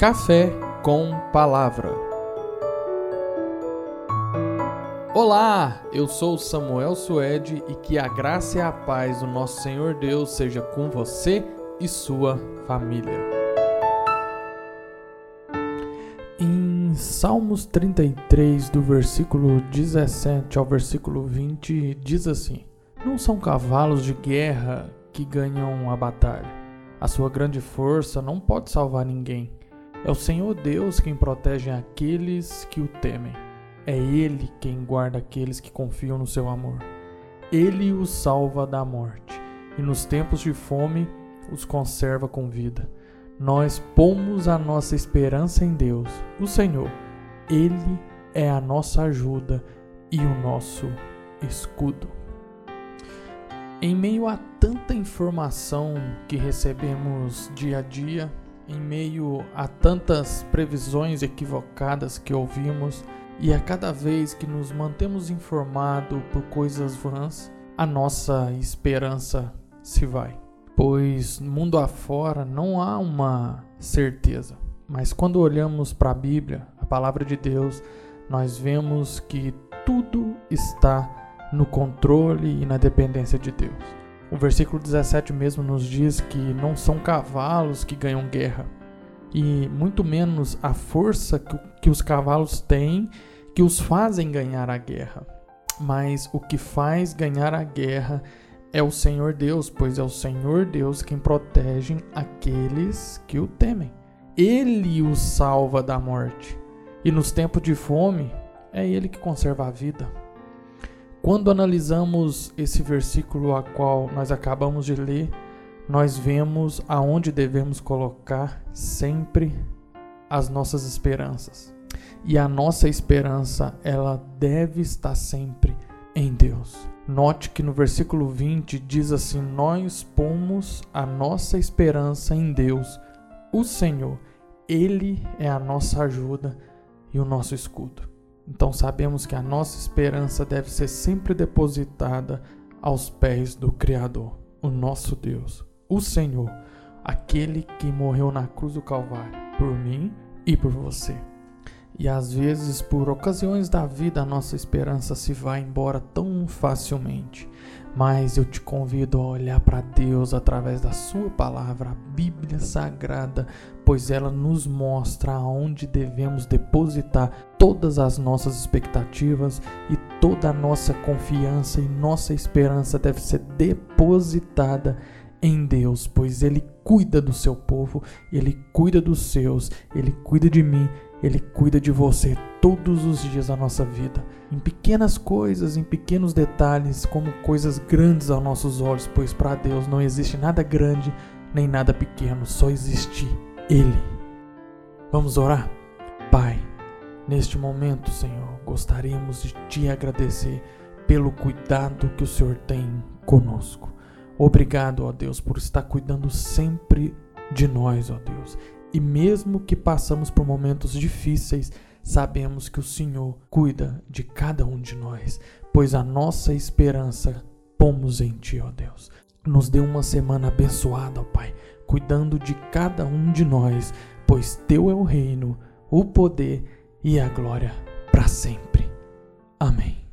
Café com Palavra. Olá, eu sou Samuel Suede e que a graça e a paz do nosso Senhor Deus seja com você e sua família. Em Salmos 33, do versículo 17 ao versículo 20, diz assim: Não são cavalos de guerra que ganham a batalha. A sua grande força não pode salvar ninguém. É o Senhor Deus quem protege aqueles que o temem. É Ele quem guarda aqueles que confiam no seu amor. Ele os salva da morte e nos tempos de fome os conserva com vida. Nós pomos a nossa esperança em Deus, o Senhor. Ele é a nossa ajuda e o nosso escudo. Em meio a tanta informação que recebemos dia a dia, em meio a tantas previsões equivocadas que ouvimos e a cada vez que nos mantemos informados por coisas vãs, a nossa esperança se vai. Pois mundo afora não há uma certeza. Mas quando olhamos para a Bíblia, a palavra de Deus, nós vemos que tudo está no controle e na dependência de Deus. O versículo 17 mesmo nos diz que não são cavalos que ganham guerra, e muito menos a força que, que os cavalos têm que os fazem ganhar a guerra. Mas o que faz ganhar a guerra é o Senhor Deus, pois é o Senhor Deus quem protege aqueles que o temem. Ele os salva da morte. E nos tempos de fome, é Ele que conserva a vida. Quando analisamos esse versículo a qual nós acabamos de ler, nós vemos aonde devemos colocar sempre as nossas esperanças. E a nossa esperança, ela deve estar sempre em Deus. Note que no versículo 20 diz assim: Nós pomos a nossa esperança em Deus, o Senhor. Ele é a nossa ajuda e o nosso escudo. Então sabemos que a nossa esperança deve ser sempre depositada aos pés do Criador, o nosso Deus, o Senhor, aquele que morreu na cruz do Calvário por mim e por você. E às vezes, por ocasiões da vida, a nossa esperança se vai embora tão facilmente. Mas eu te convido a olhar para Deus através da Sua palavra, a Bíblia Sagrada, pois ela nos mostra aonde devemos depositar todas as nossas expectativas e toda a nossa confiança e nossa esperança deve ser depositada em Deus, pois Ele cuida do seu povo, Ele cuida dos seus, Ele cuida de mim ele cuida de você todos os dias da nossa vida, em pequenas coisas, em pequenos detalhes, como coisas grandes aos nossos olhos, pois para Deus não existe nada grande nem nada pequeno, só existe Ele. Vamos orar? Neste momento, Senhor, gostaríamos de te agradecer pelo cuidado que o Senhor tem conosco. Obrigado, ó Deus, por estar cuidando sempre de nós, ó Deus. E mesmo que passamos por momentos difíceis, sabemos que o Senhor cuida de cada um de nós, pois a nossa esperança pomos em Ti, ó Deus. Nos dê uma semana abençoada, ó Pai, cuidando de cada um de nós, pois Teu é o reino, o poder e a glória para sempre. Amém.